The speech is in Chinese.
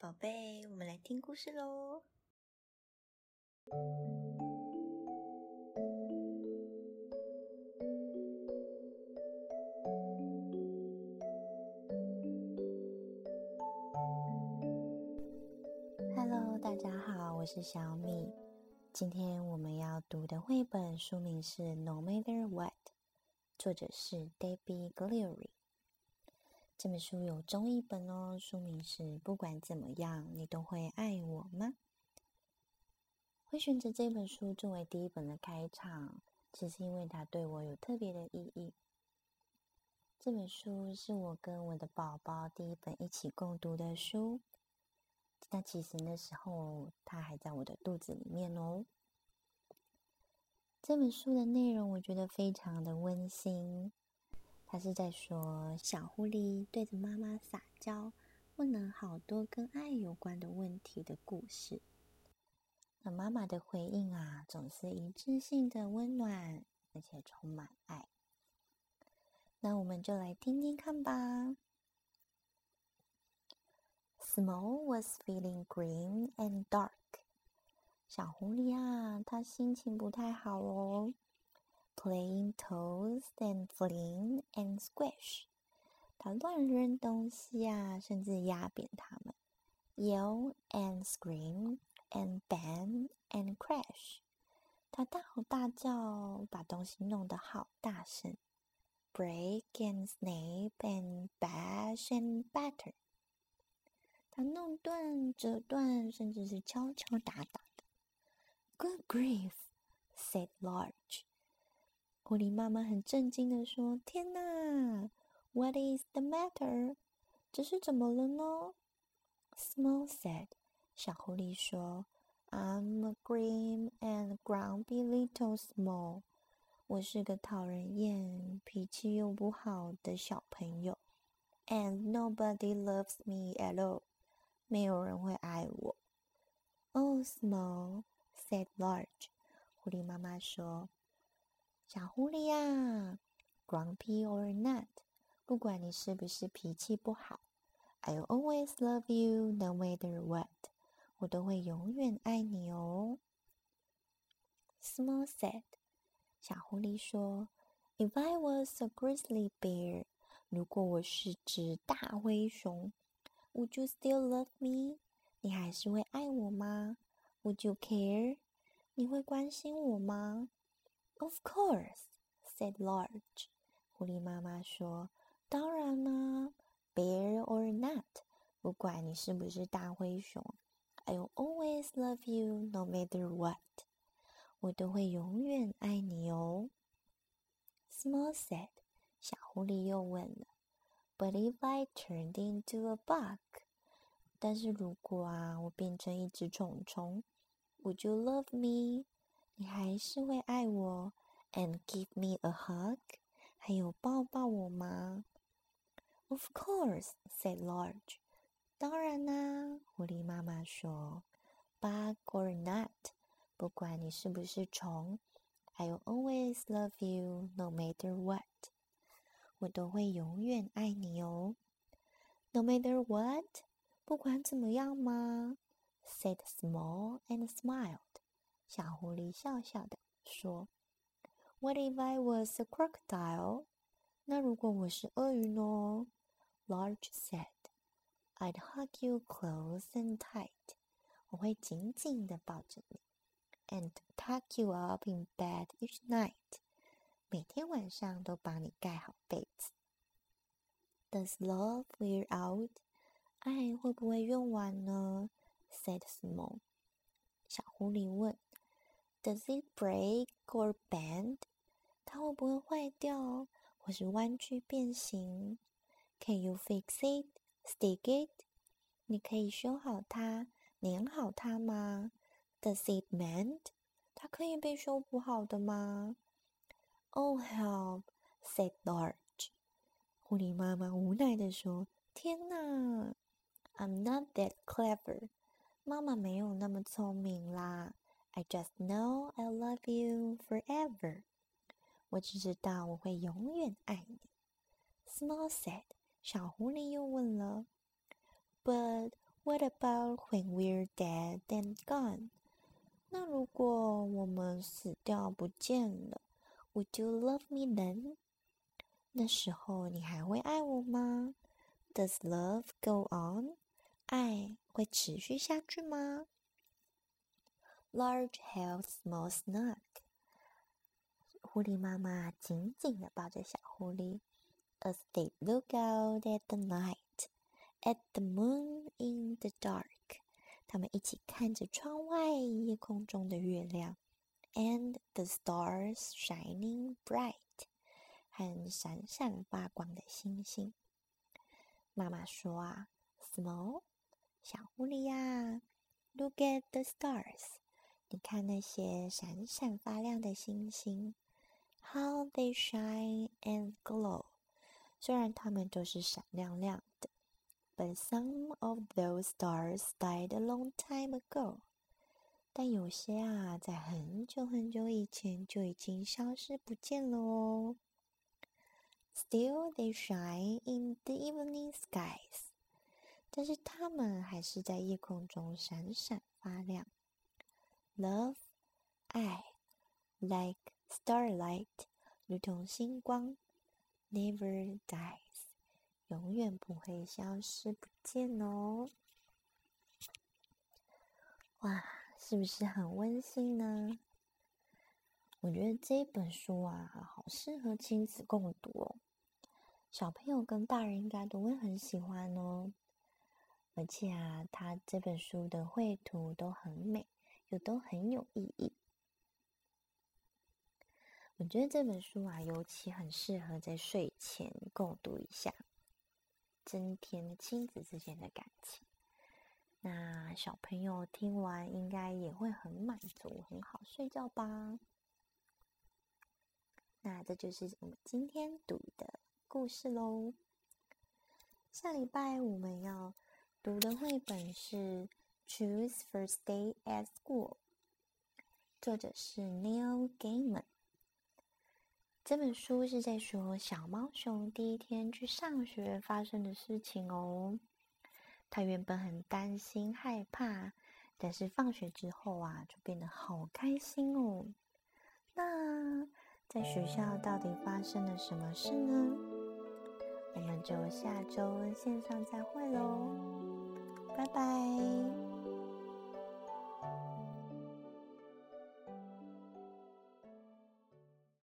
宝贝，我们来听故事喽。Hello，大家好，我是小米。今天我们要读的绘本书名是《No Matter What》，作者是 Debbie Gleary。这本书有中译本哦，书名是《不管怎么样，你都会爱我吗》。会选择这本书作为第一本的开场，只是因为它对我有特别的意义。这本书是我跟我的宝宝第一本一起共读的书。但其实那时候他还在我的肚子里面哦。这本书的内容我觉得非常的温馨，他是在说小狐狸对着妈妈撒娇，问了好多跟爱有关的问题的故事。那妈妈的回应啊，总是一致性的温暖，而且充满爱。那我们就来听听看吧。Small was feeling green and dark。小狐狸啊，它心情不太好哦。Playing toes and fling and squish。它乱扔东西啊，甚至压扁它们。Yell and scream and bang and crash。它大吼大叫，把东西弄得好大声。Break and snap and bash and batter。它弄断、折断，甚至是敲敲打打的。Good grief! said Large。 狐狸妈妈很震惊的说：“天哪！What is the matter？这是怎么了呢？”Small said。小狐狸说：“I'm a grim and grumpy little Small。我是个讨人厌、脾气又不好的小朋友。And nobody loves me at all。”没有人会爱我。Oh, small, said large. 狐狸妈妈说：“小狐狸呀，grumpy or not，不管你是不是脾气不好，I'll always love you no matter what，我都会永远爱你哦。” Small said，小狐狸说：“If I was a grizzly bear，如果我是只大灰熊。” Would you still love me？你还是会爱我吗？Would you care？你会关心我吗 ？Of course，said Large。狐狸妈妈说：“当然啦，Bear or not，不管你是不是大灰熊，I'll always love you no matter what。我都会永远爱你哦。”Small said。小狐狸又问了。But if I turned into a bug，但是如果啊，我变成一只虫虫，Would you love me？ 你还是会爱我，and give me a hug？还有抱抱我吗？Of course，said Large。当然啦，狐狸妈妈说，Bug or not，不管你是不是虫，I'll always love you no matter what。我都会永远爱你哦，No matter what，不管怎么样吗？said Small and smiled。 小狐狸笑笑的说：“What if I was a crocodile？那如果我是鳄鱼呢？”Large said：“I'd hug you close and tight。我会紧紧的抱着你，and tuck you up in bed each night。”每天晚上都帮你盖好被子。Does love wear out？爱会不会用完呢？said Small。小狐狸问。Does it break or bend？它会不会坏掉，或是弯曲变形？Can you fix it? Stick it？你可以修好它，粘好它吗？Does it mend？它可以被修补好的吗？Oh help! said Large. 狐狸妈妈无奈地说：“天哪！I'm not that clever. 妈妈没有那么聪明啦。I just know I love you forever. 我只知道我会永远爱你。” Small said. 小狐狸又问了：“But What about when we're dead and gone？那如果我们死掉不见了，Would you love me then？那时候你还会爱我吗？Does love go on？爱会持续下去吗 ？Large held small snug。狐狸妈妈紧紧的抱着小狐狸，as they look out at the night, at the moon in the dark。他们一起看着窗外夜空中的月亮，and the stars shining bright。和闪闪发光的星星。妈妈说啊，Small，小狐狸呀，Look at the stars， 你看那些闪闪发亮的星星，How they shine and glow。虽然它们都是闪亮亮的，But some of those stars died a long time ago。但有些啊，在很久很久以前就已经消失不见了哦。Still, they shine in the evening skies. 但是它们还是在夜空中闪闪发亮。Love，爱，like starlight，如同星光，never dies，永远不会消失不见哦。哇，是不是很温馨呢？我觉得这本书啊，好适合亲子共读哦。小朋友跟大人应该都会很喜欢哦，而且啊，他这本书的绘图都很美，又都很有意义。我觉得这本书啊，尤其很适合在睡前共读一下，增添亲子之间的感情。那小朋友听完应该也会很满足，很好睡觉吧？那这就是我们今天读的。故事喽。下礼拜我们要读的绘本是《Choose First Day at School》，作者是 Neil Gaiman。这本书是在说小猫熊第一天去上学发生的事情哦。他原本很担心害怕，但是放学之后啊，就变得好开心哦。那在学校到底发生了什么事呢？我们就下周线上再会喽，拜拜。